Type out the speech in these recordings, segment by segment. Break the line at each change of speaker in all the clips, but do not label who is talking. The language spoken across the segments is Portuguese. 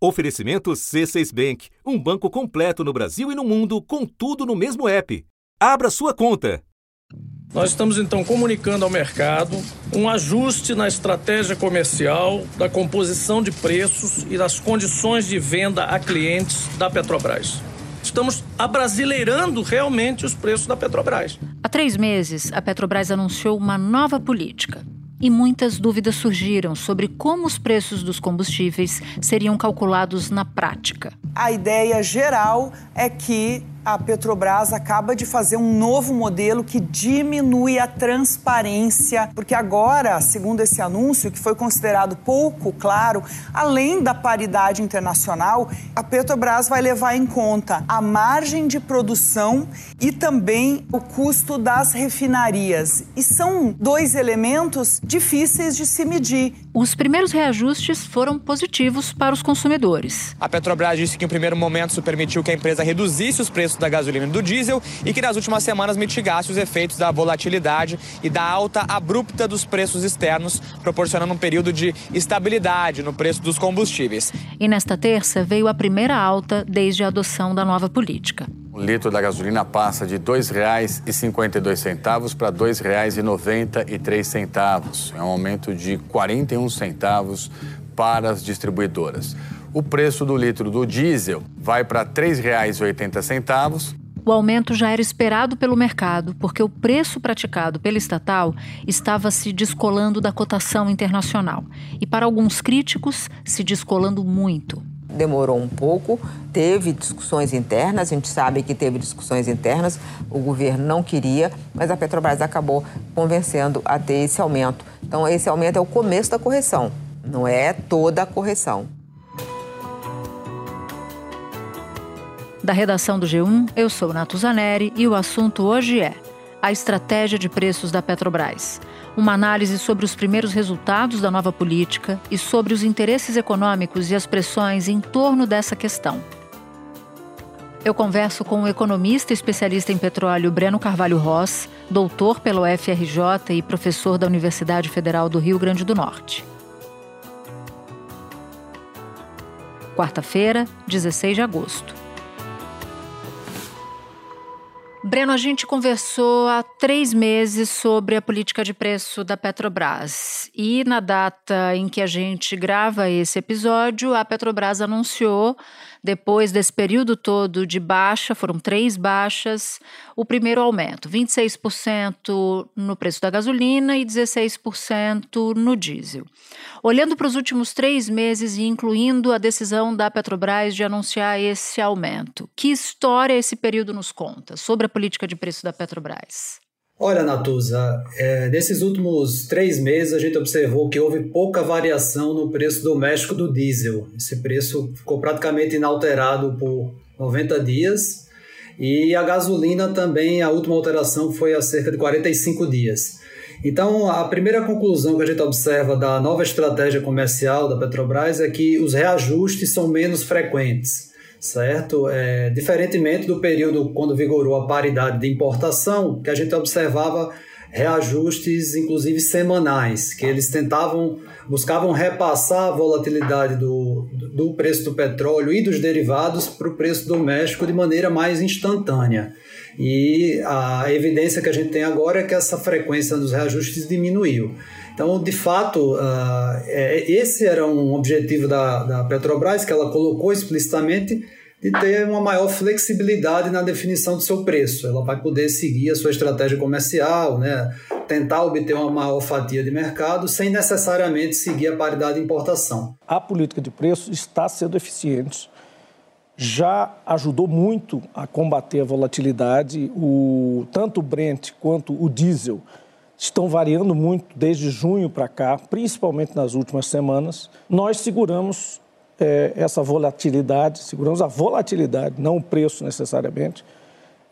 Oferecimento C6 Bank, um banco completo no Brasil e no mundo, com tudo no mesmo app. Abra sua conta.
Nós estamos então comunicando ao mercado um ajuste na estratégia comercial, da composição de preços e das condições de venda a clientes da Petrobras. Estamos abrasileirando realmente os preços da Petrobras.
Há três meses, a Petrobras anunciou uma nova política e muitas dúvidas surgiram sobre como os preços dos combustíveis seriam calculados na prática.
A ideia geral é que a Petrobras acaba de fazer um novo modelo que diminui a transparência, porque agora, segundo esse anúncio, que foi considerado pouco claro, além da paridade internacional, a Petrobras vai levar em conta a margem de produção e também o custo das refinarias. E são dois elementos difíceis de se medir.
Os primeiros reajustes foram positivos para os consumidores.
A Petrobras disse que, em primeiro momento, isso permitiu que a empresa reduzisse os preços da gasolina e do diesel e que nas últimas semanas mitigasse os efeitos da volatilidade e da alta abrupta dos preços externos, proporcionando um período de estabilidade no preço dos combustíveis.
E nesta terça veio a primeira alta desde a adoção da nova política.
O litro da gasolina passa de R$ 2,52 para R$ 2,93. É um aumento de 41 centavos para as distribuidoras. O preço do litro do diesel vai para R$ 3,80.
O aumento já era esperado pelo mercado, porque o preço praticado pela estatal estava se descolando da cotação internacional e, para alguns críticos, se descolando muito.
Demorou um pouco, teve discussões internas, a gente sabe que teve discussões internas, o governo não queria, mas a Petrobras acabou convencendo a ter esse aumento. Então, esse aumento é o começo da correção, não é toda a correção.
Da redação do G1, eu sou Nato Zaneri e o assunto hoje é a estratégia de preços da Petrobras. Uma análise sobre os primeiros resultados da nova política e sobre os interesses econômicos e as pressões em torno dessa questão. Eu converso com o economista especialista em petróleo Breno Carvalho Ross, doutor pelo FRJ e professor da Universidade Federal do Rio Grande do Norte. Quarta-feira, 16 de agosto. Breno, a gente conversou há três meses sobre a política de preço da Petrobras. E na data em que a gente grava esse episódio, a Petrobras anunciou depois desse período todo de baixa, foram três baixas, o primeiro aumento, 26% no preço da gasolina e 16% no diesel. Olhando para os últimos três meses e incluindo a decisão da Petrobras de anunciar esse aumento, que história esse período nos conta sobre a política de preço da Petrobras?
Olha, Natuza, é, nesses últimos três meses a gente observou que houve pouca variação no preço doméstico do diesel. Esse preço ficou praticamente inalterado por 90 dias. E a gasolina também, a última alteração foi há cerca de 45 dias. Então, a primeira conclusão que a gente observa da nova estratégia comercial da Petrobras é que os reajustes são menos frequentes certo? É, diferentemente do período quando vigorou a paridade de importação, que a gente observava reajustes, inclusive semanais, que eles tentavam, buscavam repassar a volatilidade do, do preço do petróleo e dos derivados para o preço doméstico de maneira mais instantânea. E a evidência que a gente tem agora é que essa frequência dos reajustes diminuiu. Então, de fato, uh, esse era um objetivo da, da Petrobras, que ela colocou explicitamente, de ter uma maior flexibilidade na definição do seu preço. Ela vai poder seguir a sua estratégia comercial, né? tentar obter uma maior fatia de mercado sem necessariamente seguir a paridade de importação.
A política de preços está sendo eficiente, já ajudou muito a combater a volatilidade. O, tanto o Brent quanto o diesel estão variando muito desde junho para cá, principalmente nas últimas semanas. Nós seguramos é, essa volatilidade, seguramos a volatilidade, não o preço necessariamente,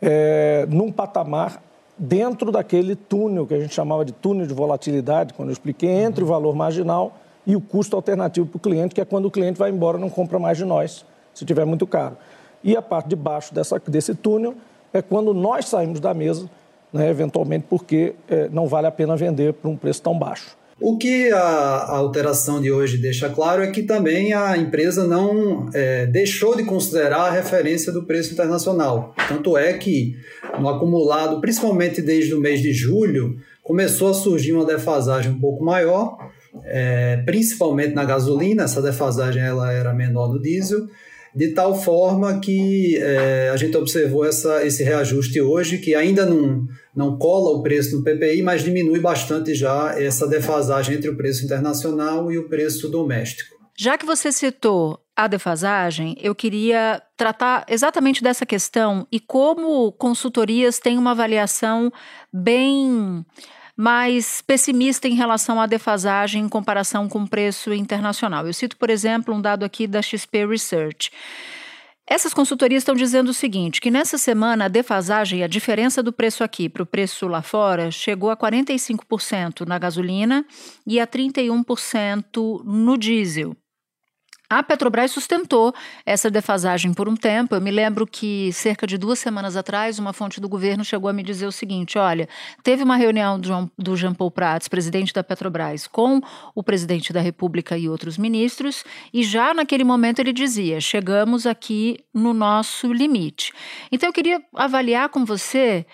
é, num patamar dentro daquele túnel que a gente chamava de túnel de volatilidade, quando eu expliquei, entre o valor marginal e o custo alternativo para o cliente, que é quando o cliente vai embora não compra mais de nós, se tiver muito caro. E a parte de baixo dessa, desse túnel é quando nós saímos da mesa né, eventualmente porque é, não vale a pena vender por um preço tão baixo.
O que a, a, alteração de hoje deixa claro é que também a empresa não é, deixou de considerar a referência do preço internacional. Tanto é que no acumulado, principalmente desde o mês de julho, começou a surgir uma defasagem um pouco maior, é, principalmente na gasolina. Essa defasagem ela era menor no diesel de tal forma que é, a gente observou essa, esse reajuste hoje, que ainda não, não cola o preço no PPI, mas diminui bastante já essa defasagem entre o preço internacional e o preço doméstico.
Já que você citou a defasagem, eu queria tratar exatamente dessa questão e como consultorias têm uma avaliação bem mais pessimista em relação à defasagem em comparação com o preço internacional. Eu cito, por exemplo, um dado aqui da XP Research. Essas consultorias estão dizendo o seguinte: que nessa semana a defasagem, a diferença do preço aqui para o preço lá fora, chegou a 45% na gasolina e a 31% no diesel. A Petrobras sustentou essa defasagem por um tempo. Eu me lembro que cerca de duas semanas atrás, uma fonte do governo chegou a me dizer o seguinte: olha, teve uma reunião do Jean Paul Prats, presidente da Petrobras, com o presidente da República e outros ministros, e já naquele momento ele dizia: chegamos aqui no nosso limite. Então eu queria avaliar com você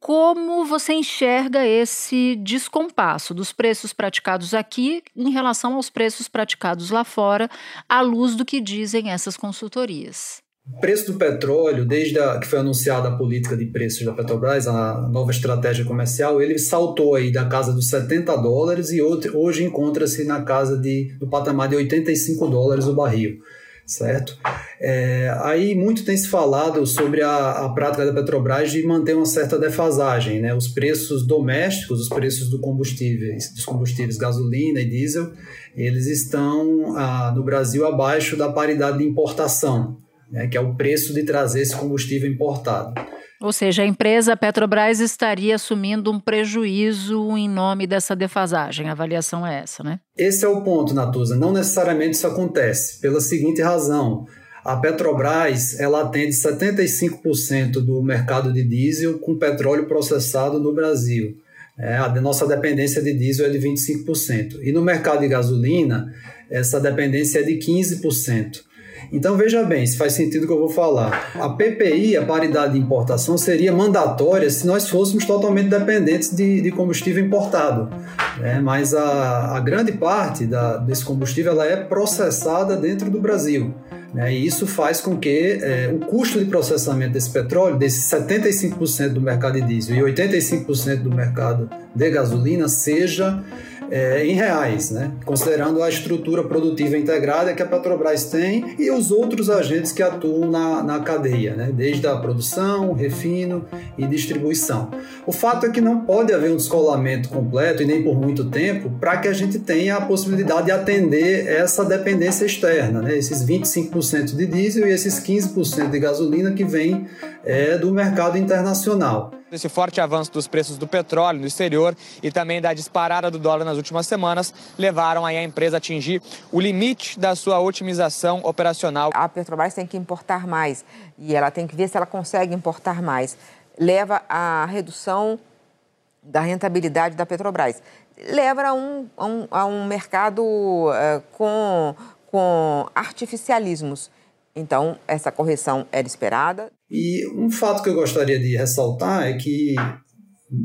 como você enxerga esse descompasso dos preços praticados aqui em relação aos preços praticados lá fora, à luz do que dizem essas consultorias?
O preço do petróleo, desde a, que foi anunciada a política de preços da Petrobras, a nova estratégia comercial, ele saltou aí da casa dos 70 dólares e hoje encontra-se na casa de, do patamar de 85 dólares o barril certo? É, aí muito tem se falado sobre a, a, prática da Petrobras de manter uma certa defasagem, né? Os preços domésticos, os preços do combustíveis, dos combustíveis gasolina e diesel, eles estão ah, no Brasil abaixo da paridade de importação, né? que é o preço de trazer esse combustível importado.
Ou seja, a empresa Petrobras estaria assumindo um prejuízo em nome dessa defasagem. A avaliação é essa, né?
Esse é o ponto, Natuza. Não necessariamente isso acontece, pela seguinte razão. A Petrobras ela atende 75% do mercado de diesel com petróleo processado no Brasil. É, a nossa dependência de diesel é de 25%. E no mercado de gasolina, essa dependência é de 15%. Então veja bem, se faz sentido o que eu vou falar. A PPI, a paridade de importação, seria mandatória se nós fôssemos totalmente dependentes de, de combustível importado. Né? Mas a, a grande parte da, desse combustível ela é processada dentro do Brasil. Né? E isso faz com que é, o custo de processamento desse petróleo, desses 75% do mercado de diesel e 85% do mercado de gasolina, seja é, em reais, né? considerando a estrutura produtiva integrada que a Petrobras tem e os outros agentes que atuam na, na cadeia, né? desde a produção, refino e distribuição. O fato é que não pode haver um descolamento completo e nem por muito tempo para que a gente tenha a possibilidade de atender essa dependência externa, né? esses 25% de diesel e esses 15% de gasolina que vem é, do mercado internacional.
Esse forte avanço dos preços do petróleo no exterior e também da disparada do dólar nas últimas semanas levaram a empresa a atingir o limite da sua otimização operacional.
A Petrobras tem que importar mais e ela tem que ver se ela consegue importar mais. Leva à redução da rentabilidade da Petrobras. Leva a um, a um, a um mercado uh, com, com artificialismos. Então, essa correção era esperada.
E um fato que eu gostaria de ressaltar é que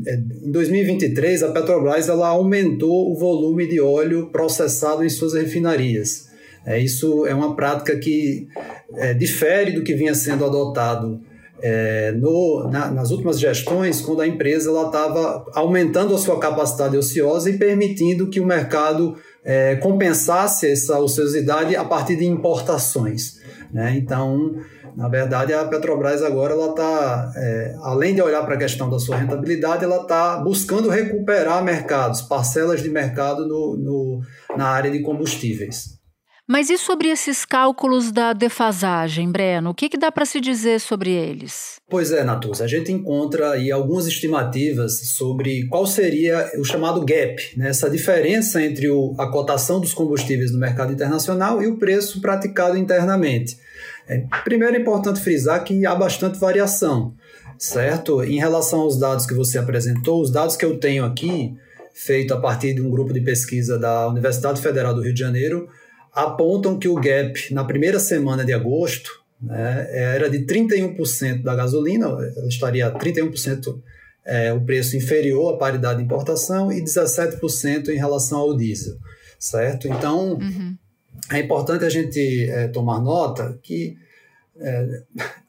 é, em 2023 a Petrobras ela aumentou o volume de óleo processado em suas refinarias. É, isso é uma prática que é, difere do que vinha sendo adotado é, no, na, nas últimas gestões, quando a empresa estava aumentando a sua capacidade ociosa e permitindo que o mercado é, compensasse essa ociosidade a partir de importações. Né? Então, na verdade, a Petrobras agora ela está, é, além de olhar para a questão da sua rentabilidade, ela está buscando recuperar mercados, parcelas de mercado no, no, na área de combustíveis.
Mas e sobre esses cálculos da defasagem, Breno? O que, que dá para se dizer sobre eles?
Pois é, Natuza, a gente encontra aí algumas estimativas sobre qual seria o chamado gap, né? essa diferença entre o, a cotação dos combustíveis no mercado internacional e o preço praticado internamente. É, primeiro é importante frisar que há bastante variação, certo? Em relação aos dados que você apresentou, os dados que eu tenho aqui feito a partir de um grupo de pesquisa da Universidade Federal do Rio de Janeiro, apontam que o gap na primeira semana de agosto né, era de 31% da gasolina, estaria 31% é, o preço inferior à paridade de importação e 17% em relação ao diesel, certo? Então, uhum. é importante a gente é, tomar nota que é,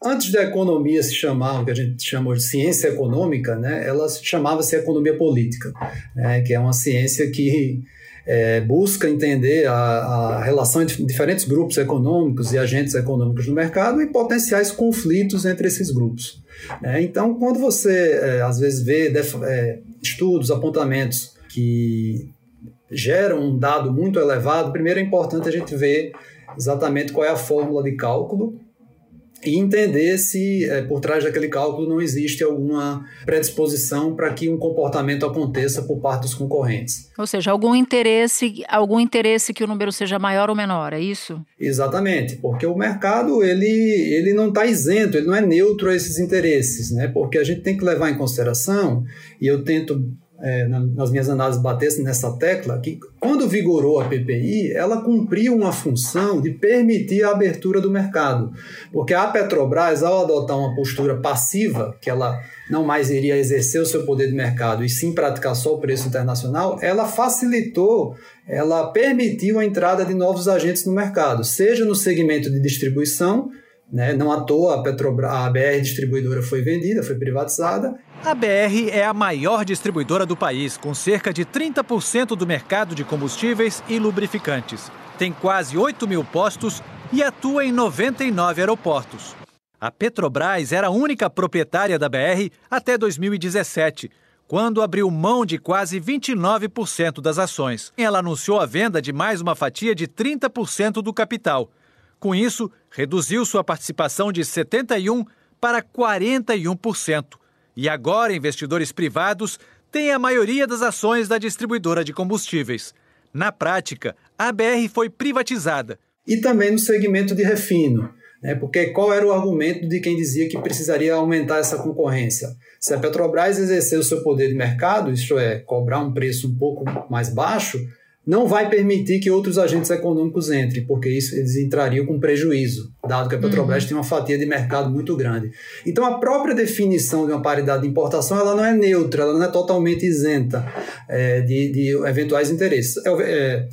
antes da economia se chamar, o que a gente chama de ciência econômica, né, ela chamava-se economia política, né, que é uma ciência que é, busca entender a, a, relação entre diferentes grupos econômicos e agentes econômicos no mercado e potenciais conflitos entre esses grupos. É, então, quando você é, às vezes vê é, estudos, apontamentos que geram um dado muito elevado, primeiro é importante a gente ver exatamente qual é a fórmula de cálculo e entender se é, por trás daquele cálculo não existe alguma predisposição para que um comportamento aconteça por parte dos concorrentes.
Ou seja, algum interesse, algum interesse que o número seja maior ou menor, é isso?
Exatamente, porque o mercado ele, ele não está isento, ele não é neutro a esses interesses, né? Porque a gente tem que levar em consideração, e eu tento é, nas minhas análises batesse nessa tecla que quando vigorou a PPI, ela cumpriu uma função de permitir a abertura do mercado. Porque a Petrobras, ao adotar uma postura passiva, que ela não mais iria exercer o seu poder de mercado e sim praticar só o preço internacional, ela facilitou, ela permitiu a entrada de novos agentes no mercado, seja no segmento de distribuição, né? Não à toa a, Petrobras, a BR Distribuidora foi vendida, foi privatizada.
A BR é a maior distribuidora do país, com cerca de 30% do mercado de combustíveis e lubrificantes. Tem quase 8 mil postos e atua em 99 aeroportos. A Petrobras era a única proprietária da BR até 2017, quando abriu mão de quase 29% das ações. Ela anunciou a venda de mais uma fatia de 30% do capital com isso, reduziu sua participação de 71% para 41%. E agora, investidores privados têm a maioria das ações da distribuidora de combustíveis. Na prática, a BR foi privatizada.
E também no segmento de refino. Né? Porque qual era o argumento de quem dizia que precisaria aumentar essa concorrência? Se a Petrobras exercer o seu poder de mercado, isto é, cobrar um preço um pouco mais baixo, não vai permitir que outros agentes econômicos entrem, porque isso eles entrariam com prejuízo, dado que a Petrobras uhum. tem uma fatia de mercado muito grande. Então, a própria definição de uma paridade de importação ela não é neutra, ela não é totalmente isenta é, de, de, eventuais interesses. É, é,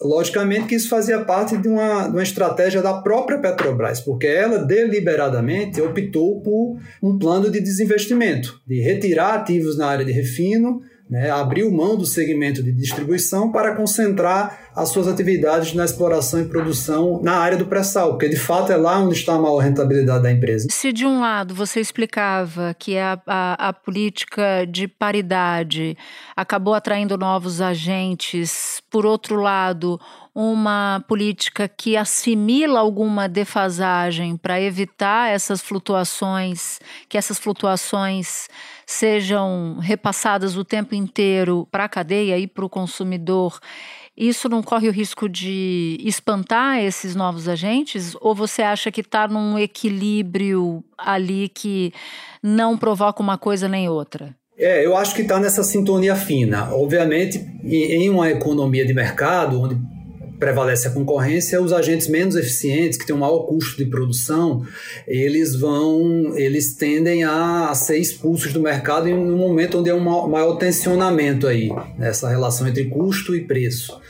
logicamente que isso fazia parte de uma, de uma estratégia da própria Petrobras, porque ela deliberadamente optou por um plano de desinvestimento, de retirar ativos na área de refino né, abriu mão do segmento de distribuição para concentrar as suas atividades na exploração e produção na área do pré-sal, porque de fato é lá onde está a maior rentabilidade da empresa.
Se de um lado você explicava que a, a, a política de paridade acabou atraindo novos agentes, por outro lado, uma política que assimila alguma defasagem para evitar essas flutuações, que essas flutuações sejam repassadas o tempo inteiro para a cadeia e para o consumidor. Isso não corre o risco de espantar esses novos agentes? Ou você acha que está num equilíbrio ali que não provoca uma coisa nem outra?
É, eu acho que está nessa sintonia fina. Obviamente, em uma economia de mercado, onde prevalece a concorrência, os agentes menos eficientes, que têm um maior custo de produção, eles vão, eles tendem a, ser expulsos do mercado em um momento onde há um maior tensionamento aí, nessa relação entre custo e preço.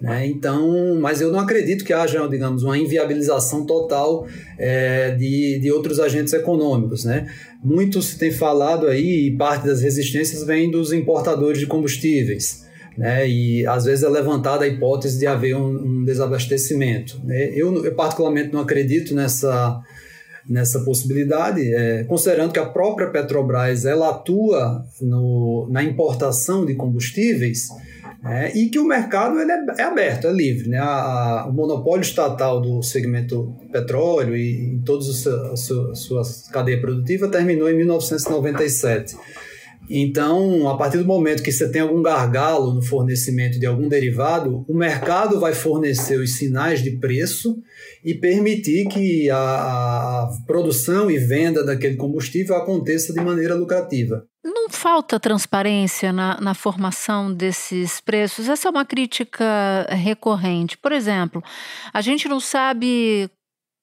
Né? Então, mas eu não acredito que haja, digamos, uma inviabilização total é, de, de outros agentes econômicos. Né? Muito se tem falado aí, e parte das resistências vem dos importadores de combustíveis né? E às vezes é levantada a hipótese de haver um, um desabastecimento. Né? Eu, eu, particularmente não acredito nessa nessa possibilidade, é, considerando que a própria Petrobras ela atua no, na importação de combustíveis é, e que o mercado ele é, é aberto, é livre. Né? A, a, o monopólio estatal do segmento petróleo e em toda a sua, a sua cadeia produtiva terminou em 1997. Então, a partir do momento que você tem algum gargalo no fornecimento de algum derivado, o mercado vai fornecer os sinais de preço e permitir que a, a produção e venda daquele combustível aconteça de maneira lucrativa.
Não falta transparência na, na, formação desses preços? Essa é uma crítica recorrente. Por exemplo, a gente não sabe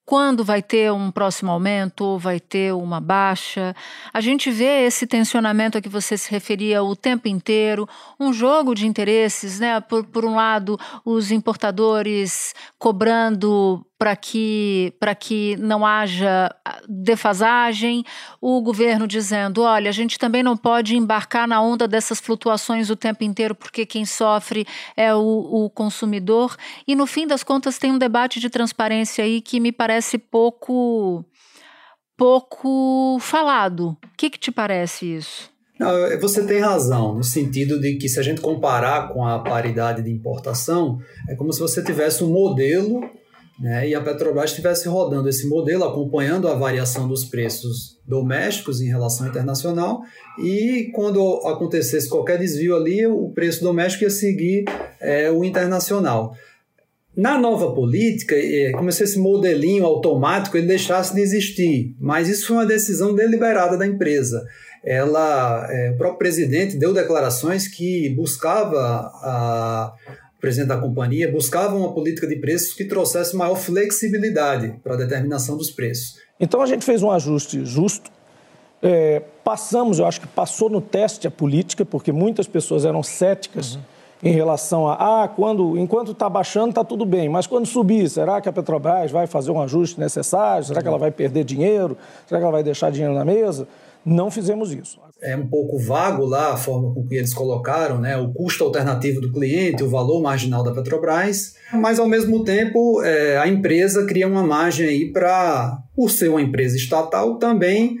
quando vai ter um próximo aumento vai ter uma baixa. A gente vê esse tensionamento a que você se referia o tempo inteiro, um jogo de interesses, né? Por, por um lado, os importadores cobrando para que, que não haja ah, defasagem, o governo dizendo: olha, a gente também não pode embarcar na onda dessas flutuações o tempo inteiro, porque quem sofre é o, o consumidor. E no fim das contas, tem um debate de transparência aí que me parece pouco, pouco falado. O que, que te parece isso?
Não, você tem razão, no sentido de que se a gente comparar com a paridade de importação, é como se você tivesse um modelo né, e a Petrobras estivesse rodando esse modelo, acompanhando a variação dos preços domésticos em relação internacional, e quando acontecesse qualquer desvio ali, o preço doméstico ia seguir é, o internacional. Na nova política, é, como se esse modelinho automático ele deixasse de existir, mas isso foi uma decisão deliberada da empresa. Ela, é, o próprio presidente deu declarações que buscava a presidente da companhia, buscava uma política de preços que trouxesse maior flexibilidade para a determinação dos preços.
Então a gente fez um ajuste justo. É, passamos, eu acho que passou no teste a política, porque muitas pessoas eram céticas uhum. em relação a, ah, quando, enquanto está baixando está tudo bem, mas quando subir, será que a Petrobras vai fazer um ajuste necessário? Será que ela vai perder dinheiro? Será que ela vai deixar dinheiro na mesa? Não fizemos isso.
É um pouco vago lá a forma com que eles colocaram, né? O custo alternativo do cliente, o valor marginal da Petrobras, mas ao mesmo tempo é, a empresa cria uma margem aí para, por ser uma empresa estatal, também,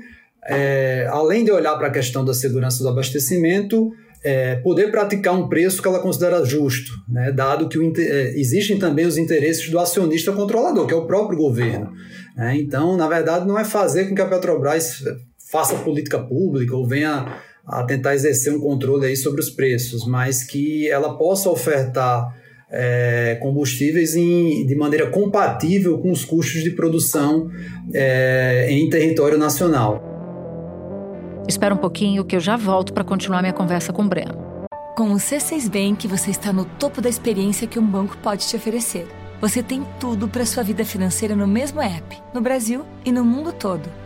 é, além de olhar para a questão da segurança do abastecimento, é, poder praticar um preço que ela considera justo, né? dado que o, é, existem também os interesses do acionista controlador, que é o próprio governo. Né? Então, na verdade, não é fazer com que a Petrobras faça política pública ou venha a tentar exercer um controle aí sobre os preços, mas que ela possa ofertar é, combustíveis em, de maneira compatível com os custos de produção é, em território nacional.
Espera um pouquinho que eu já volto para continuar minha conversa com o Breno.
Com o C6 Bank, você está no topo da experiência que um banco pode te oferecer. Você tem tudo para sua vida financeira no mesmo app, no Brasil e no mundo todo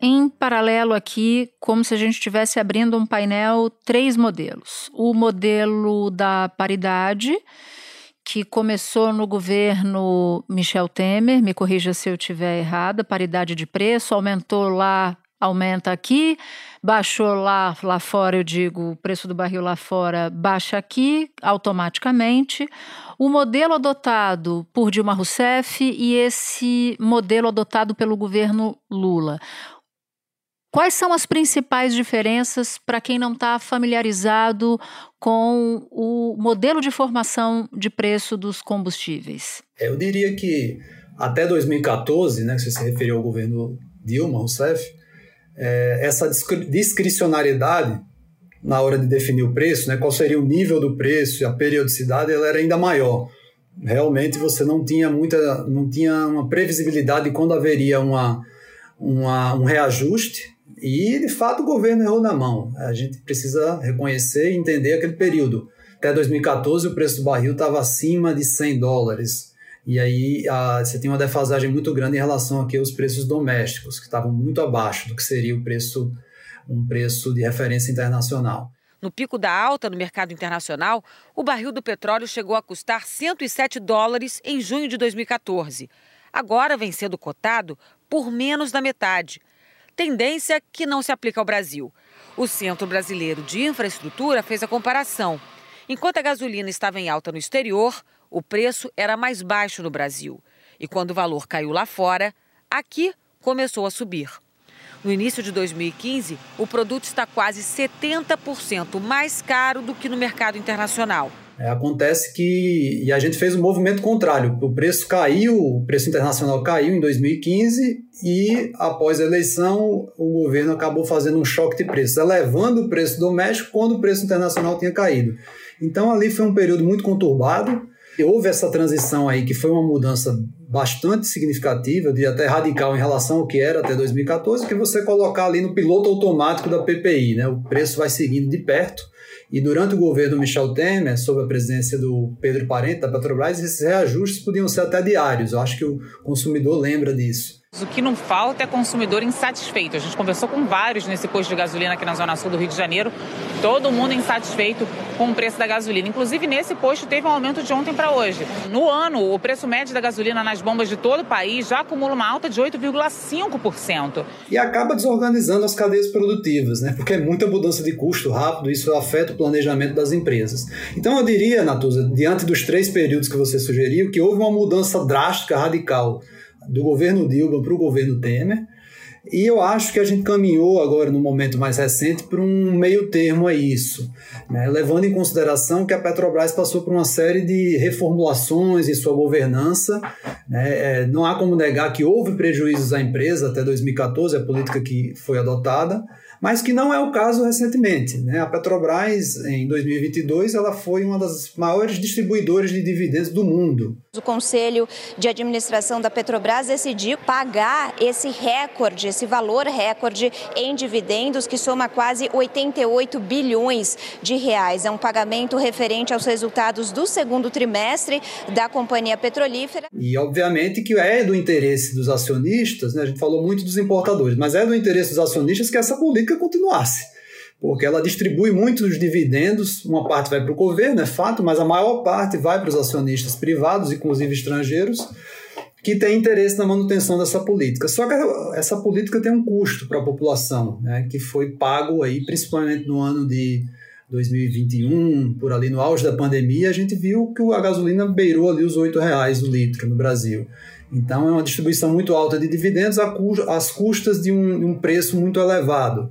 em paralelo aqui, como se a gente estivesse abrindo um painel, três modelos. O modelo da paridade, que começou no governo Michel Temer, me corrija se eu estiver errada, paridade de preço, aumentou lá, aumenta aqui, baixou lá, lá fora, eu digo, o preço do barril lá fora baixa aqui automaticamente. O modelo adotado por Dilma Rousseff e esse modelo adotado pelo governo Lula. Quais são as principais diferenças para quem não está familiarizado com o modelo de formação de preço dos combustíveis?
Eu diria que até 2014, né, que você se referiu ao governo Dilma Rousseff, é, essa discricionariedade na hora de definir o preço, né, qual seria o nível do preço e a periodicidade, ela era ainda maior. Realmente você não tinha muita, não tinha uma previsibilidade de quando haveria uma, uma, um reajuste e, de fato, o governo errou na mão. A gente precisa reconhecer e entender aquele período. Até 2014, o preço do barril estava acima de 100 dólares. E aí a, você tem uma defasagem muito grande em relação aqui aos preços domésticos, que estavam muito abaixo do que seria o preço, um preço de referência internacional.
No pico da alta no mercado internacional, o barril do petróleo chegou a custar 107 dólares em junho de 2014. Agora vem sendo cotado por menos da metade, tendência que não se aplica ao Brasil. O Centro Brasileiro de Infraestrutura fez a comparação. Enquanto a gasolina estava em alta no exterior, o preço era mais baixo no Brasil. E quando o valor caiu lá fora, aqui começou a subir. No início de 2015, o produto está quase 70% mais caro do que no mercado internacional.
É, acontece que e a gente fez um movimento contrário. O preço caiu, o preço internacional caiu em 2015 e após a eleição o governo acabou fazendo um choque de preços, elevando o preço doméstico quando o preço internacional tinha caído. Então ali foi um período muito conturbado. Houve essa transição aí que foi uma mudança bastante significativa, de até radical em relação ao que era até 2014, que você colocar ali no piloto automático da PPI, né? O preço vai seguindo de perto e durante o governo Michel Temer, sob a presidência do Pedro Parente, da Petrobras, esses reajustes podiam ser até diários. Eu acho que o consumidor lembra disso.
O que não falta é consumidor insatisfeito. A gente conversou com vários nesse posto de gasolina aqui na Zona Sul do Rio de Janeiro. Todo mundo insatisfeito com o preço da gasolina. Inclusive, nesse posto teve um aumento de ontem para hoje. No ano, o preço médio da gasolina nas bombas de todo o país já acumula uma alta de 8,5%.
E acaba desorganizando as cadeias produtivas, né? Porque é muita mudança de custo rápido, isso afeta o planejamento das empresas. Então, eu diria, Natuza, diante dos três períodos que você sugeriu, que houve uma mudança drástica, radical do governo Dilma para o governo Temer. E eu acho que a gente caminhou agora, no momento mais recente, para um meio termo a isso, né? levando em consideração que a Petrobras passou por uma série de reformulações em sua governança. Né? É, não há como negar que houve prejuízos à empresa até 2014, a política que foi adotada, mas que não é o caso recentemente. Né? A Petrobras, em 2022, ela foi uma das maiores distribuidoras de dividendos do mundo.
O Conselho de Administração da Petrobras decidiu pagar esse recorde, esse valor recorde em dividendos, que soma quase 88 bilhões de reais. É um pagamento referente aos resultados do segundo trimestre da companhia petrolífera.
E, obviamente, que é do interesse dos acionistas, né? a gente falou muito dos importadores, mas é do interesse dos acionistas que essa política continuasse porque ela distribui muitos dividendos, uma parte vai para o governo, é fato, mas a maior parte vai para os acionistas privados, inclusive estrangeiros, que têm interesse na manutenção dessa política. Só que essa política tem um custo para a população, né, que foi pago aí, principalmente no ano de 2021, por ali no auge da pandemia, a gente viu que a gasolina beirou ali os R$ reais o litro no Brasil. Então é uma distribuição muito alta de dividendos às custas de um, de um preço muito elevado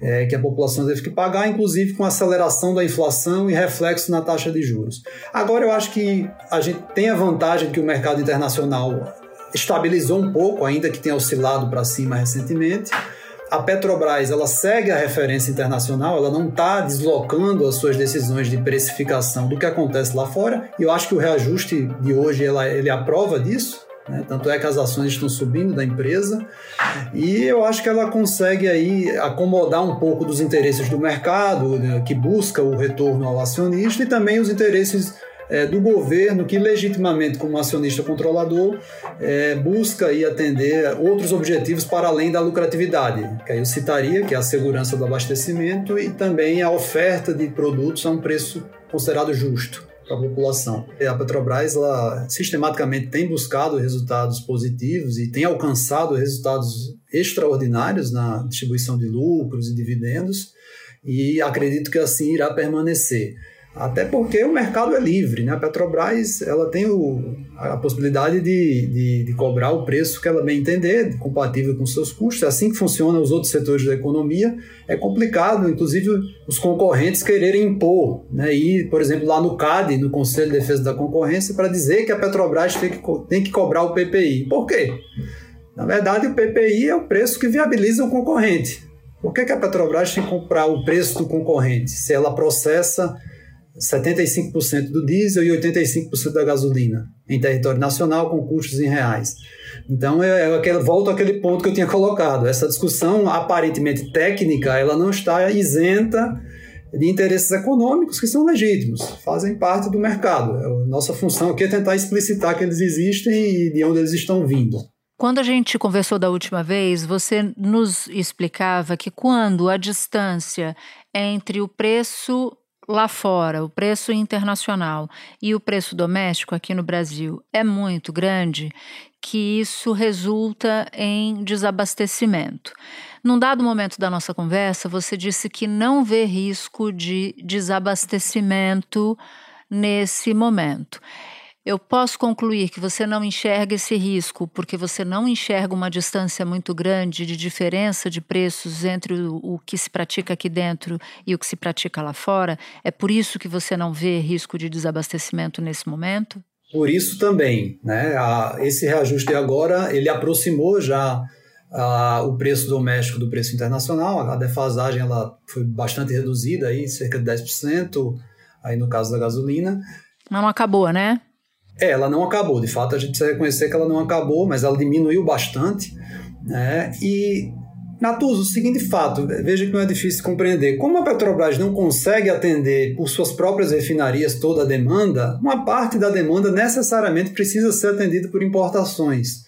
é, que a população teve que pagar, inclusive com aceleração da inflação e reflexo na taxa de juros. Agora, eu acho que a gente tem a vantagem que o mercado internacional estabilizou um pouco, ainda que tenha oscilado para cima recentemente. A Petrobras ela segue a referência internacional, ela não está deslocando as suas decisões de precificação do que acontece lá fora. E eu acho que o reajuste de hoje ela, ele aprova disso. Né? Tanto é que as ações estão subindo da empresa e eu acho que ela consegue aí acomodar um pouco dos interesses do mercado, né? que busca o retorno ao acionista, e também os interesses é, do governo, que legitimamente, como acionista controlador, é, busca aí atender outros objetivos para além da lucratividade, que aí eu citaria, que é a segurança do abastecimento e também a oferta de produtos a um preço considerado justo para a população. A Petrobras ela, sistematicamente tem buscado resultados positivos e tem alcançado resultados extraordinários na distribuição de lucros e dividendos, e acredito que assim irá permanecer. Até porque o mercado é livre, né? A Petrobras ela tem o, a possibilidade de, de, de, cobrar o preço que ela bem entender, compatível com seus custos. É assim que funciona os outros setores da economia. É complicado, inclusive, os concorrentes quererem impor, né? E, por exemplo, lá no CAD, no Conselho de Defesa da Concorrência, para dizer que a Petrobras tem que, tem que cobrar o PPI. Por quê? Na verdade, o PPI é o preço que viabiliza o concorrente. Por que, que a Petrobras tem que comprar o preço do concorrente se ela processa 75% do diesel e 85% da gasolina em território nacional com custos em reais. Então, é, é aquele, volto àquele ponto que eu tinha colocado. Essa discussão aparentemente técnica, ela não está isenta de interesses econômicos que são legítimos, fazem parte do mercado. É, nossa função aqui é tentar explicitar que eles existem e de onde eles estão vindo.
Quando a gente conversou da última vez, você nos explicava que quando a distância entre o preço lá fora, o preço internacional e o preço doméstico aqui no Brasil é muito grande, que isso resulta em desabastecimento. Num dado momento da nossa conversa, você disse que não vê risco de desabastecimento nesse momento. Eu posso concluir que você não enxerga esse risco porque você não enxerga uma distância muito grande de diferença de preços entre o, o, que se pratica aqui dentro e o que se pratica lá fora? É por isso que você não vê risco de desabastecimento nesse momento?
Por isso também, né? A, esse reajuste agora ele aproximou já a, o preço doméstico do preço internacional. A defasagem ela foi bastante reduzida aí, cerca de 10%, aí no caso da gasolina.
Não acabou, né?
É, ela não acabou. De fato, a gente precisa reconhecer que ela não acabou, mas ela diminuiu bastante. Né? E, Natuso, o seguinte fato, veja que não é difícil de compreender. Como a Petrobras não consegue atender por suas próprias refinarias toda a demanda, uma parte da demanda necessariamente precisa ser atendida por importações.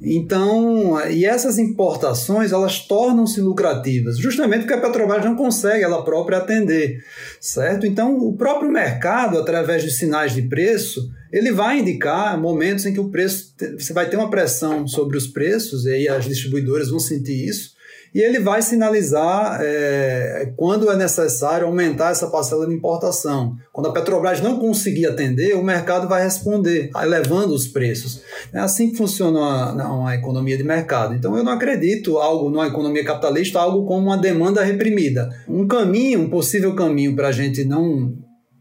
Então, e essas importações, elas tornam-se lucrativas, justamente porque a Petrobras não consegue ela própria atender, certo? Então, o próprio mercado, através de sinais de preço, ele vai indicar momentos em que o preço, você vai ter uma pressão sobre os preços, e aí as distribuidoras vão sentir isso, e ele vai sinalizar é, quando é necessário aumentar essa parcela de importação. Quando a Petrobras não conseguir atender, o mercado vai responder, elevando os preços. É assim que funciona uma, uma economia de mercado. Então eu não acredito algo numa economia capitalista, algo como uma demanda reprimida. Um caminho, um possível caminho para a gente não,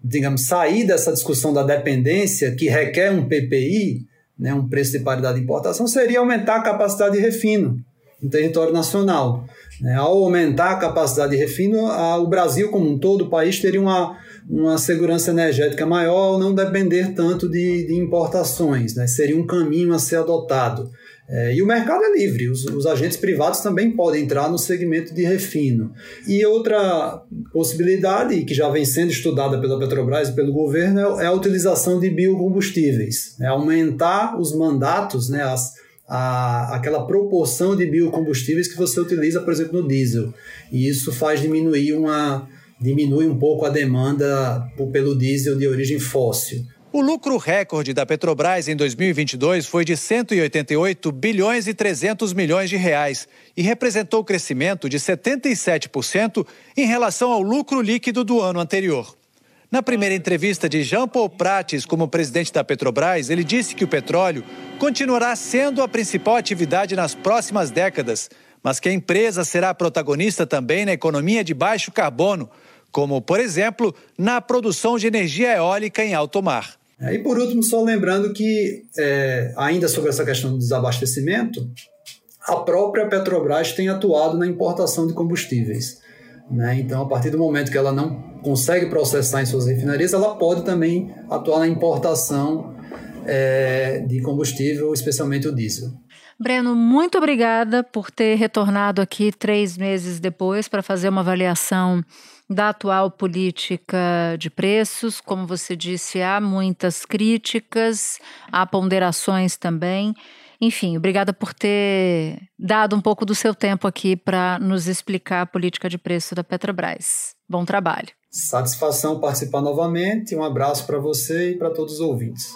digamos, sair dessa discussão da dependência que requer um PPI, né, um preço de paridade de importação, seria aumentar a capacidade de refino no território nacional. Né? Ao aumentar a capacidade de refino, o Brasil como um todo, o país teria uma, uma segurança energética maior ao não depender tanto de, de importações. Né? Seria um caminho a ser adotado. É, e o mercado é livre, os, os, agentes privados também podem entrar no segmento de refino. E outra possibilidade, que já vem sendo estudada pela Petrobras e pelo governo, é, é a utilização de biocombustíveis. É aumentar os mandatos, né, as, a, aquela proporção de biocombustíveis que você utiliza, por exemplo, no diesel. E isso faz diminuir uma diminui um pouco a demanda pelo diesel de origem fóssil.
O lucro recorde da Petrobras em 2022 foi de 188 bilhões e 300 milhões de reais e representou crescimento de 77% em relação ao lucro líquido do ano anterior. Na primeira entrevista de Jean Paul Prates como presidente da Petrobras, ele disse que o petróleo continuará sendo a principal atividade nas próximas décadas, mas que a empresa será protagonista também na economia de baixo carbono, como, por exemplo, na produção de energia eólica em alto mar.
É, e por último, só lembrando que, é, ainda sobre essa questão do desabastecimento, a própria Petrobras tem atuado na importação de combustíveis. Né? Então, a partir do momento que ela não consegue processar em suas refinarias, ela pode também atuar na importação é, de combustível, especialmente o diesel.
Breno, muito obrigada por ter retornado aqui três meses depois para fazer uma avaliação da atual política de preços. Como você disse, há muitas críticas, há ponderações também. Enfim, obrigada por ter dado um pouco do seu tempo aqui para nos explicar a política de preço da Petrobras. Bom trabalho.
Satisfação participar novamente. Um abraço para você e para todos os ouvintes.